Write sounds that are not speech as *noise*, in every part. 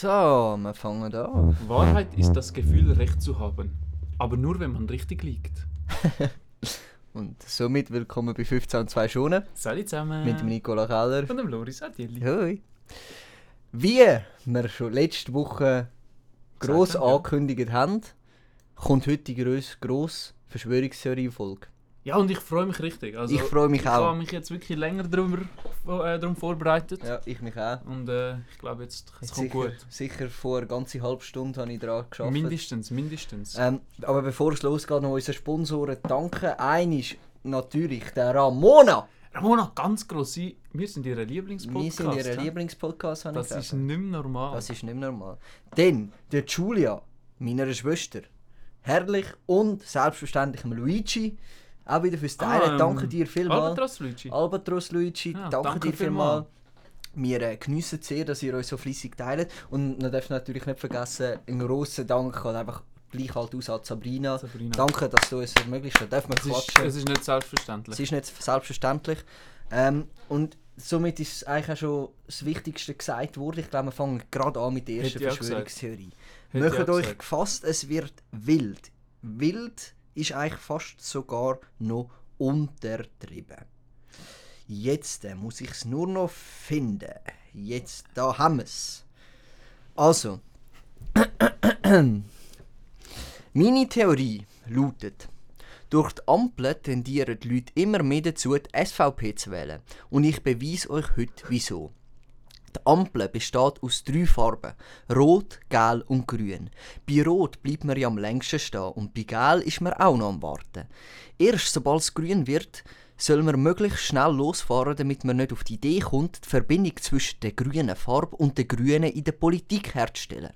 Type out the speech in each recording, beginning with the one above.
So, wir fangen an. Wahrheit ist das Gefühl, Recht zu haben. Aber nur, wenn man richtig liegt. *laughs* Und somit willkommen bei 15 und 2 Schonen Salut zusammen. mit dem Nicola Keller. Und dem Loris Adjeli. Hoi. Wie wir schon letzte Woche gross ja. angekündigt haben, kommt heute die grosse Verschwörungstheorie-Folge. Ja, und ich freue mich richtig. Also, Ich freue mich ich auch. habe mich jetzt wirklich länger drüber, äh, darum vorbereitet. Ja, ich mich auch. Und äh, ich glaube, jetzt es kommt sicher, gut. sicher vor einer ganzen halben Stunde habe ich daran geschafft. Mindestens, mindestens. Ähm, aber bevor es losgeht, noch unseren Sponsoren danken. Eines natürlich der Ramona. Ramona, ganz gross, wir sind Ihre Wir Lieblingspodcast. sind ihr hä? Lieblingspodcast, habe ich Das ist nicht normal. Das ist nicht normal. Dann der Julia, meiner Schwester. Herrlich und selbstverständlich Luigi. Auch wieder fürs Teilen. Ah, ähm, danke dir vielmals. Albatros, Luigi. Albatros Luigi, Ja, danke, danke dir vielmals. Wir äh, geniessen es sehr, dass ihr euch so fleissig teilt. Und man darf natürlich nicht vergessen, einen grossen Dank an einfach gleich halt aus an Sabrina. Sabrina. Danke, dass du es ermöglicht hast. Darf man Es ist, quatschen? es ist nicht selbstverständlich. Es ist nicht selbstverständlich. Ähm, und somit ist eigentlich auch schon das Wichtigste gesagt worden. Ich glaube, wir fangen gerade an mit der ersten Verschwörungstheorie. Macht euch gefasst, es wird wild. Wild ist eigentlich fast sogar noch untertrieben. Jetzt äh, muss ich es nur noch finden. Jetzt, da haben wir es. Also, *clears throat* meine Theorie lautet, durch die Ampel tendieren die Leute immer mehr dazu, die SVP zu wählen. Und ich beweise euch heute wieso. Die Ampel besteht aus drei Farben: Rot, Gel und Grün. Bei Rot bleibt man ja am längsten stehen und bei Gel ist man auch noch am Warten. Erst sobald es grün wird, soll man möglichst schnell losfahren, damit man nicht auf die Idee kommt, die Verbindung zwischen der grünen Farbe und der Grünen in der Politik herzustellen.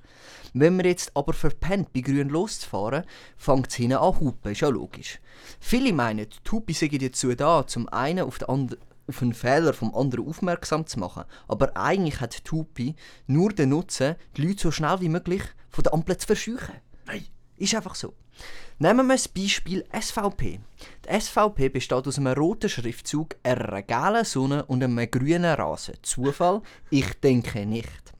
Wenn man jetzt aber verpennt, bei Grün loszufahren, fängt es hinten an hupen, ist ja logisch. Viele meinen, die Hupe sei dazu da, zum einen auf, den and- auf einen Fehler vom anderen aufmerksam zu machen, aber eigentlich hat Hupe nur den Nutzen, die Leute so schnell wie möglich von der Ampel zu verscheuchen. Nein. Ist einfach so. Nehmen wir das Beispiel SVP. Die SVP besteht aus einem roten Schriftzug, einer gelben Sonne und einem grünen Rasen. Zufall? Ich denke nicht.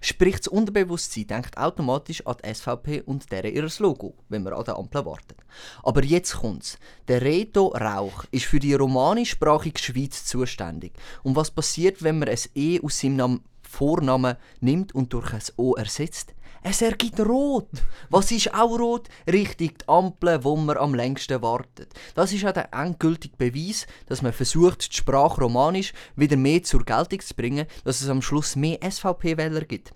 Sprich, das Unterbewusstsein denkt automatisch an die SVP und deren ihr Logo, wenn man an der Ampel wartet. Aber jetzt kommt's. Der Reto Rauch ist für die romanischsprachige Schweiz zuständig. Und was passiert, wenn man ein E aus seinem Nam- Vornamen nimmt und durch ein O ersetzt? Es ergibt rot. Was ist auch rot? Richtig, die Ampel, wo man am längsten wartet. Das ist auch der endgültige Beweis, dass man versucht, die Sprache Romanisch wieder mehr zur Geltung zu bringen, dass es am Schluss mehr SVP-Wähler gibt.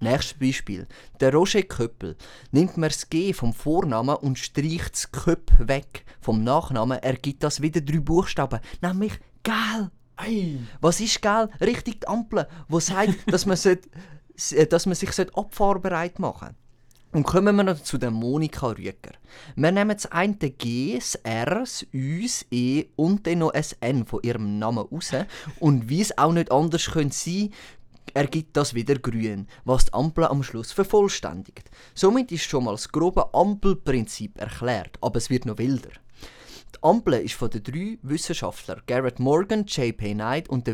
Nächstes Beispiel. Der Roger Köppel. Nimmt man das G vom Vornamen und streicht das Köpp weg vom Nachnamen, ergibt das wieder drei Buchstaben, nämlich Gel. Ei. Was ist gell? Richtig die Ampel, wo sagt, dass man, sollte, dass man sich sollte abfahrbereit machen Und kommen wir noch zu der Monika Rüeger. Wir nehmen das eine G, das R, das Ü, das E und dann noch ein N von ihrem Namen raus. Und wie es auch nicht anders könnte sein, ergibt das wieder grün, was die Ampel am Schluss vervollständigt. Somit ist schon mal das grobe Ampelprinzip erklärt, aber es wird noch wilder. Ampel ist von den drei Wissenschaftlern Garrett Morgan, J.P. Knight und,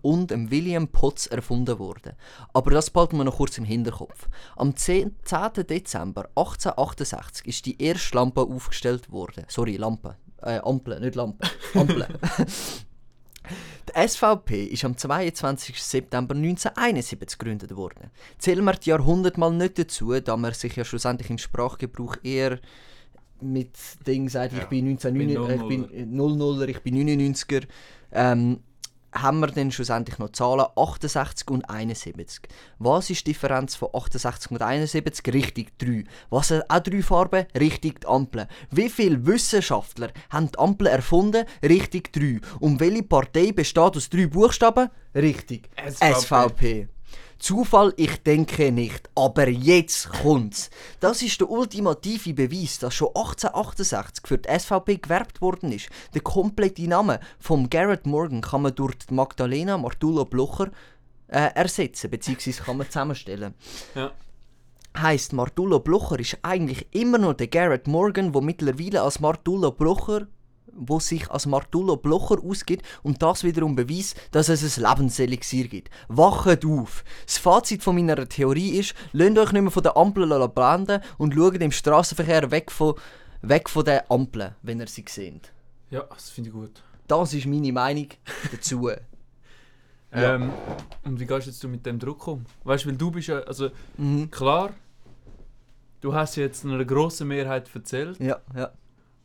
und dem William Potts erfunden worden. Aber das behalten wir noch kurz im Hinterkopf. Am 10. 10. Dezember 1868 ist die erste Lampe aufgestellt worden. Sorry, Lampe. Äh, Ampel, nicht Lampe. Ampel. *laughs* Die SVP ist am 22. September 1971 gegründet worden. Zählen wir die Jahrhunderte mal nicht dazu, da man sich ja schlussendlich im Sprachgebrauch eher mit Ding sagt, ich Ja, bin 1999, ich bin bin 00er, ich bin 99er, ähm, haben wir dann schlussendlich noch Zahlen 68 und 71. Was ist die Differenz von 68 und 71? Richtig 3. Was hat auch drei Farben? Richtig die Ampel. Wie viele Wissenschaftler haben die Ampel erfunden? Richtig 3. Und welche Partei besteht aus drei Buchstaben? Richtig. SVP. SVP. Zufall, ich denke nicht. Aber jetzt kommt's. Das ist der ultimative Beweis, dass schon 1868 für die SVP gewerbt worden ist. Der komplette Name vom Garrett Morgan kann man durch die Magdalena Martullo Blocher äh, ersetzen, beziehungsweise kann man zusammenstellen. Ja. Heißt, Martullo Blocher ist eigentlich immer noch der Garrett Morgan, der mittlerweile als Martullo Blocher wo sich als Martullo Blocher ausgibt und das wiederum beweist, dass es ein Lebenselixier gibt. Wachet auf! Das Fazit von meiner Theorie ist, lasst euch nicht mehr von den Ampeln blenden und schaut im Straßenverkehr weg von, weg von den Ampeln, wenn ihr sie seht. Ja, das finde ich gut. Das ist meine Meinung dazu. *laughs* Ja. Ähm, und wie gehst jetzt du mit dem Druck um? Weißt du, weil du bist ja, also Mhm. klar, du hast jetzt einer grossen Mehrheit erzählt, Ja, ja.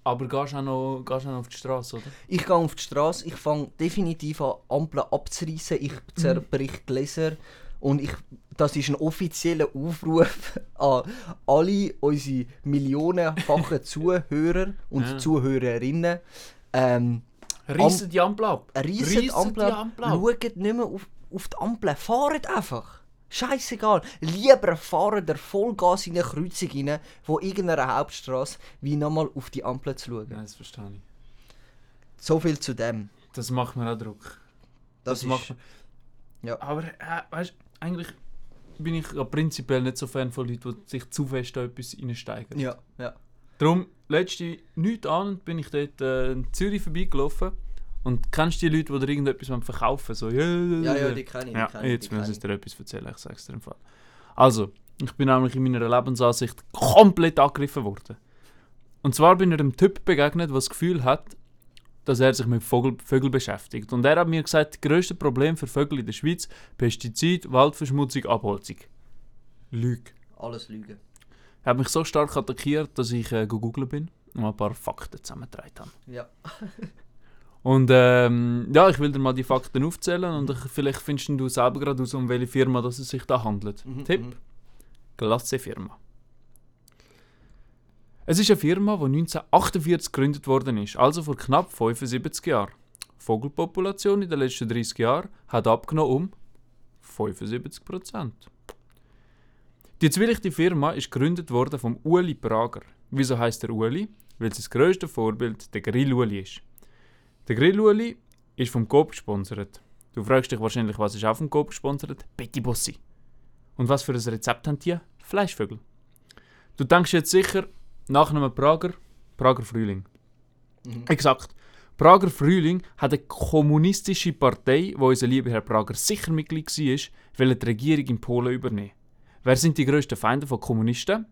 Aber gehst auch noch, gehst auch noch auf die Straße, oder? Ich gehe auf die Straße, ich fange definitiv an, Ampeln abzureißen, ich zerbrich Gläser und ich, das ist ein offizieller Aufruf *laughs* an alle unsere millionenfachen *laughs* Zuhörer und Ja. Zuhörerinnen. Ähm, Reissen die Ampel ab! Reissen die Ampel ab. schaut nicht mehr auf, auf die Ampel, fahrt einfach. Scheißegal. Lieber fahren der Vollgas in eine Kreuzung rein, wo irgendeiner Hauptstraße, wie nochmal auf die Ampel zu schauen. Ja, das verstehe ich. So viel zu dem. Das macht mir auch Druck. Das, Das, ist, macht mir. Ja. Aber äh, weißt du, eigentlich bin ich ja prinzipiell nicht so Fan von Leuten, die sich zu fest da etwas reinsteigen. Ja, ja. Darum, letzte nichts an, bin ich dort äh, in Zürich vorbeigelaufen. Und kennst du die Leute, die dir irgendetwas verkaufen So, ja, Ja, die kenne ich. Die ja, kenne ich, jetzt kenne sie dir etwas erzählen, ich sag's dir im Fall. Also, ich bin nämlich in meiner Lebensansicht komplett angegriffen worden. Und zwar bin ich einem Typ begegnet, der das Gefühl hat, dass er sich mit Vogel, Vögeln beschäftigt. Und er hat mir gesagt, das grösste Problem für Vögel in der Schweiz, Pestizid, Waldverschmutzung, Abholzung. Lüge. ich. Alles Lügen. Er hat mich so stark attackiert, dass ich äh, gegoogelt bin und ein paar Fakten zusammengetragen habe. Ja. *laughs* Und ähm, ja, ich will dir mal die Fakten aufzählen und ich, vielleicht findest du selber gerade aus, um welche Firma das es sich da handelt. Mhm, Tipp: mhm. Glasse Firma. Es ist eine Firma, die 1948 gegründet worden ist, also vor knapp 75 Jahren. Die Vogelpopulation in den letzten 30 Jahren hat abgenommen um 75%. Die zwielichte Firma ist gegründet worden vom Uli Prager. Wieso heißt er Uli? Weil sein grösstes Vorbild der Grill-Uli ist. Der Grill-Uli ist vom Coop gesponsert. Du fragst dich wahrscheinlich, was ist auch vom Coop gesponsert? Betty Bossi. Und was für ein Rezept haben die? Fleischvögel. Du denkst jetzt sicher, nach einem Prager, Prager Frühling. Mhm. Exakt. Prager Frühling hat eine kommunistische Partei, wo unser lieber Herr Prager sicher Mitglied war, will die Regierung in Polen übernehmen. Wer sind die grössten Feinde von Kommunisten?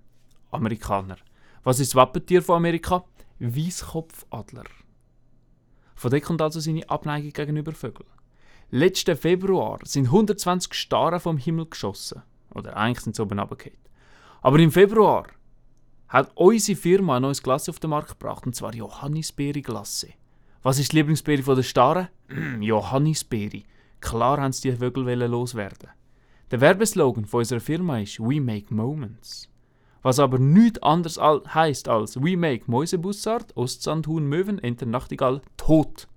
Amerikaner. Was ist das Wappentier von Amerika? Weißkopfadler. Von dort kommt also seine Abneigung gegenüber Vögeln. Letzten Februar sind 120 Starren vom Himmel geschossen. Oder eigentlich sind sie oben runtergefallen. Aber im Februar hat unsere Firma ein neues Glas auf den Markt gebracht, und zwar Johannisbeere-Glasse. Was ist die Lieblingsbeere den Starren? *clears throat* Johannisbeere. Klar haben sie die Vögel loswerden. Der Werbeslogan unserer Firma ist «We make moments». Was aber nichts anderes al heisst als «We make Mäusebussard, Ostsandhuhn, Möwen, Enter, Nachtigall, tot».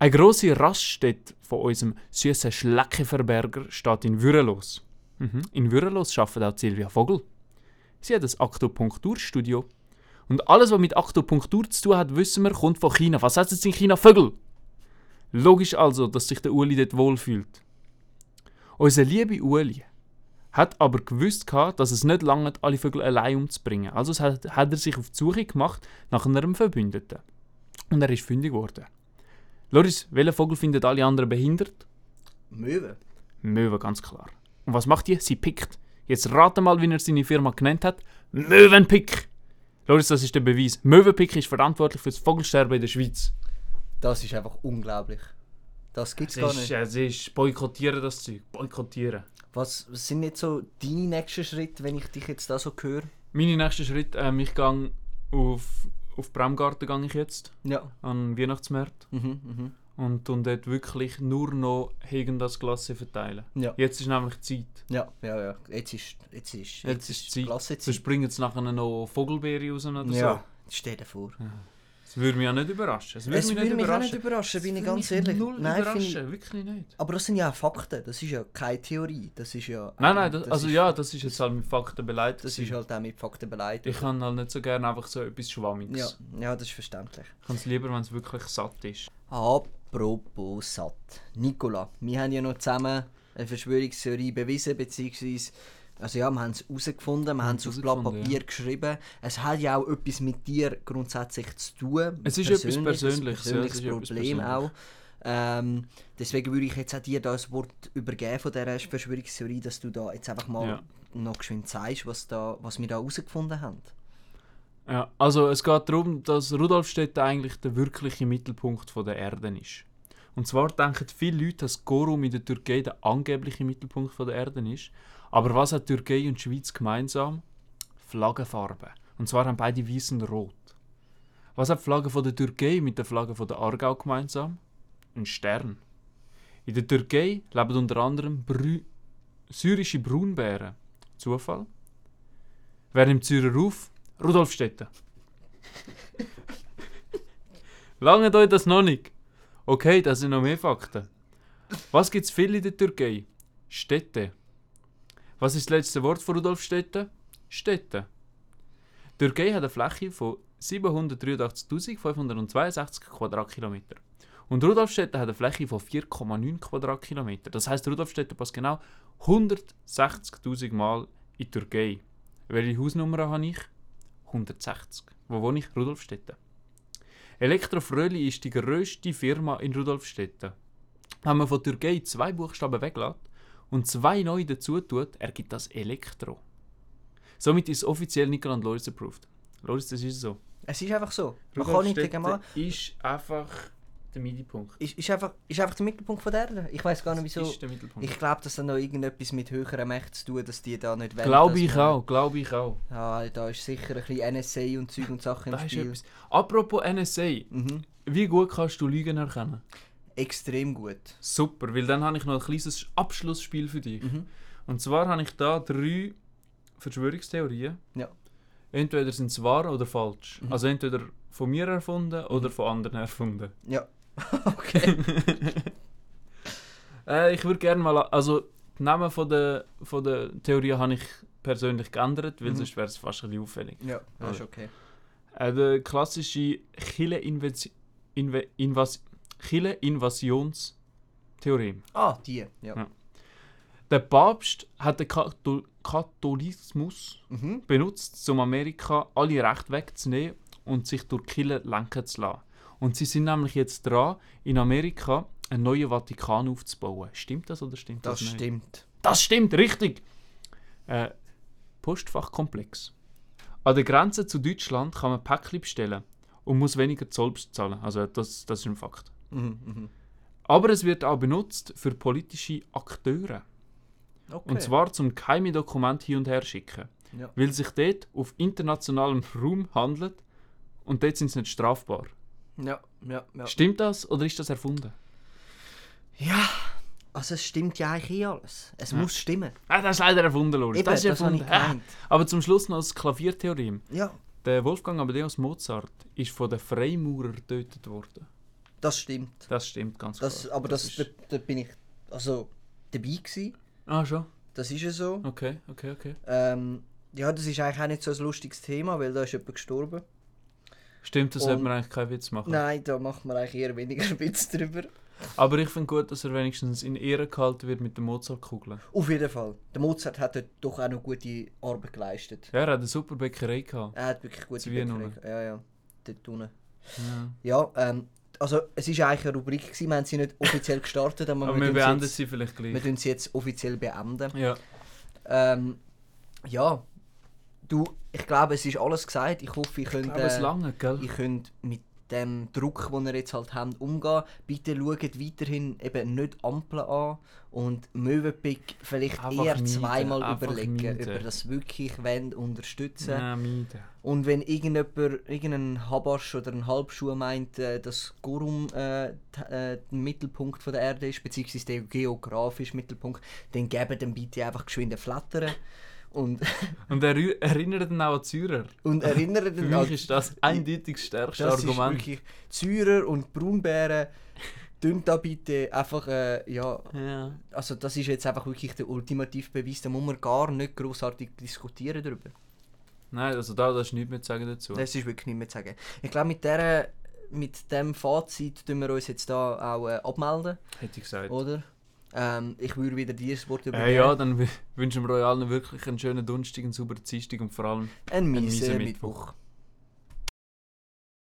Eine grosse Raststätte von unserem süßen Schleckeverberger steht in Würelos. Mhm. In Würelos arbeitet auch Silvia Vogel. Sie hat ein Akupunkturstudio. Und alles, was mit Akupunktur zu tun hat, wissen wir, kommt von China. Was heißt jetzt in China Vögel? Logisch also, dass sich der Uli dort wohlfühlt. Unser liebe Uli hat aber gewusst, gehabt, dass es nicht lange alle Vögel allein umzubringen. Also es hat, hat er sich auf die Suche gemacht nach einem Verbündeten. Und er ist fündig geworden. Loris, welcher Vogel findet alle anderen behindert? Möwe. Möwe, ganz klar. Und was macht die? Sie pickt. Jetzt rate mal, wie er seine Firma genannt hat. Möwenpick! Loris, das ist der Beweis. Möwenpick ist verantwortlich für das Vogelsterben in der Schweiz. Das ist einfach unglaublich. Das gibt's gar nicht. es ist boykottieren das Zeug. Boykottieren. Was was sind jetzt so deine nächsten Schritte, wenn ich dich jetzt da so höre? Meine nächsten Schritte, ähm, ich gehe auf, auf Bremgarten gehe ich jetzt, Ja. an Weihnachtsmarkt. Mhm, mhm. Und tun dort wirklich nur noch Hegen das Glasse verteilen. Ja. Jetzt ist nämlich Zeit. Ja, ja, ja. Jetzt ist, jetzt ist, Jetzt ist Zeit. klasse Sonst Zeit. springen jetzt nachher noch Vogelbeere raus oder Ja, stell dir vor. so. Das würde mich ja nicht überraschen. Es würde Es mich würde nicht mich auch überraschen. nicht überraschen, bin Das ich ganz ehrlich. Null Nein, überraschen, wirklich nicht. aber das sind ja auch Fakten, das ist ja keine Theorie. Das ist ja. Nein, nein, das, das also ist, ja, das ist jetzt halt mit Fakten beleidigt. Das ist halt auch mit Fakten beleidigt. ich kann halt nicht so gerne einfach so etwas Schwammiges. Ja, ja, das ist verständlich. Ich kann es lieber, wenn es wirklich satt ist. Apropos satt. Nicola, wir haben ja noch zusammen eine Verschwörungstheorie bewiesen, beziehungsweise Also ja, wir haben es herausgefunden, wir haben es auf Blatt Papier geschrieben. Es hat ja auch etwas mit dir grundsätzlich zu tun. Es ist etwas Persönliches, Persönliches, ein ja, es persönliches etwas Problem auch. Ähm, deswegen würde ich jetzt auch dir da das Wort übergeben von dieser Verschwörungstheorie, dass du da jetzt einfach mal Ja. noch geschwind sagst, was, da, was wir da herausgefunden haben. Ja, also es geht darum, dass Rudolfstedt eigentlich der wirkliche Mittelpunkt von der Erde ist. Und zwar denken viele Leute, dass Gorum in der Türkei der angebliche Mittelpunkt von der Erde ist. Aber was hat Türkei und Schweiz gemeinsam? Flaggenfarbe. Und zwar haben beide weiß und rot. Was hat die Flagge von der Türkei mit der Flagge von der Aargau gemeinsam? Ein Stern. In der Türkei leben unter anderem Brü syrische Braunbären. Zufall? Wer nimmt Syrer auf? Rudolf Stetter. *laughs* Lange euch das noch nicht? Okay, das sind noch mehr Fakten. Was gibt es viel in der Türkei? Städte. Was ist das letzte Wort von Rudolf? Städte. Die Türkei hat eine Fläche von 783.562 Quadratkilometer. Und Rudolf Stetter hat eine Fläche von 4,9 Quadratkilometer. Das heißt, Rudolf Stetter passt genau 160.000 Mal in die Türkei. Welche Hausnummer habe ich? 160. Wo wohne ich? Rudolfstetten. Elektro Fröhli ist die grösste Firma in Rudolfstetten. Wenn man von Türkei zwei Buchstaben weglässt und zwei neu dazu tut, ergibt das Elektro. Somit ist es offiziell Nicolas Loris approved. Loris, das ist so. Es ist einfach so. Man kann nicht dagegen machen. ist einfach der Mittelpunkt. Ist, ist, einfach, ist einfach der Mittelpunkt von der Erde. Ich weiß gar nicht wieso. Ist der Mittelpunkt. Ich glaube, das hat noch irgendetwas mit höheren Mächten zu tun, dass die da nicht wollen. Glaube dass ich man- auch, glaube ich auch. Ja, da ist sicher ein bisschen NSA und Zeug und Sachen im Spiel. Apropos NSA, Mhm. wie gut kannst du Lügen erkennen? Extrem gut. Super, weil dann habe ich noch ein kleines Abschlussspiel für dich. Mhm. Und zwar habe ich da drei Verschwörungstheorien. Ja. Entweder sind sie wahr oder falsch. Mhm. Also entweder von mir erfunden oder von anderen erfunden. *laughs* Ja. okay. *laughs* Äh, ich würde gerne mal... Also, die Namen von der, von der Theorie habe ich persönlich geändert, weil Mhm. sonst wäre es fast ein bisschen auffällig. ja, das ist Also. okay. Äh, der klassische Chile-Invasionstheorem. Ah, die. Ja. Ja. Der Papst hat den Kathol Katholizismus Mhm. benutzt, um Amerika alle Rechte wegzunehmen und sich durch Killer lenken zu lassen. Und sie sind nämlich jetzt dran, in Amerika einen neuen Vatikan aufzubauen. Stimmt das oder stimmt das, Das nicht? stimmt. Das stimmt, richtig! Äh, Postfachkomplex. An der Grenze zu Deutschland kann man Päckchen bestellen und muss weniger Zoll zahlen. Also das, das ist ein Fakt. Mhm. Aber es wird auch benutzt für politische Akteure. Okay. Und zwar zum geheime Dokument hin und her schicken. Ja. Weil sich dort auf internationalem Raum handelt und dort sind sie nicht strafbar. Ja, ja, ja. Stimmt das oder ist das erfunden? Ja, also es stimmt ja eigentlich eh alles. Es Ja. muss stimmen. Ah, das ist leider erfunden, Loris. Das ist das erfunden. Ah. gemeint. Aber zum Schluss noch das Klaviertheorem. Ja, Der Wolfgang Amadeus Mozart ist von den Freimaurern getötet worden. Das stimmt. Das stimmt ganz Das, klar. aber das, ist... da, da bin ich also dabei gewesen. Ah, schon? Das ist ja so. Okay, okay, okay. Ähm, ja, das ist eigentlich auch nicht so ein lustiges Thema, weil da ist jemand gestorben. Stimmt, das sollte man eigentlich keinen Witz machen. Nein, da macht man eigentlich eher weniger *laughs* Witz drüber. Aber ich finde gut, dass er wenigstens in Ehre gehalten wird mit der Mozartkugel. Auf jeden Fall. Der Mozart hat dort doch auch noch gute Arbeit geleistet. Ja, er hat eine super Bäckerei gehabt. Er hat wirklich gute Bäckerei. Ja, ja. Dort unten. Ja. Ja, ähm, also es ist eigentlich eine Rubrik gewesen. Wir haben sie nicht offiziell gestartet, aber, Aber wir, wir beenden jetzt, sie vielleicht wir gleich. tun sie jetzt offiziell beenden. Ja. Ähm, ja, du, ich glaube, es ist alles gesagt. Ich hoffe, ich Ich könnt, glaube, es äh, lange, gell? ihr könnt mit dem Druck, den ihr jetzt halt habt, umgehen. Bitte schaut weiterhin eben nicht Ampeln an und Möwenpick vielleicht Einfach eher zweimal einfach überlegen, ob ihr das wirklich wollt, unterstützen meiden. Und wenn irgendjemand, irgendein Habasch oder ein Halbschuh meint, äh, dass Gorum äh, äh, der Mittelpunkt von der Erde ist, beziehungsweise der geografische Mittelpunkt, dann gebt dem bitte einfach geschwind Flattern. Und, *laughs* Und er erinnert ihn auch an Zürcher. und erinnert Für ihn mich ist das eindeutig stärkste das ist Argument. wirklich Zürer und Braunbären. Tönt da bitte einfach, äh, ja, Ja. also das ist jetzt einfach wirklich der ultimative Beweis, da muss man gar nicht großartig diskutieren darüber. Nein, also da, da ist nichts mehr zu sagen dazu. Das ist wirklich nicht mehr zu sagen. Ich glaube, mit, dieser- mit dem Fazit tun wir uns jetzt da auch äh, abmelden, Hätte ich gesagt. oder? Ähm, ich würde wieder dir das Wort Äh, übergeben. ja, dann wünschen wir euch allen wirklich einen schönen Donnerstag, einen sauberen Dienstag und vor allem Ein einen mieser miesen Mittwoch. Mittwoch.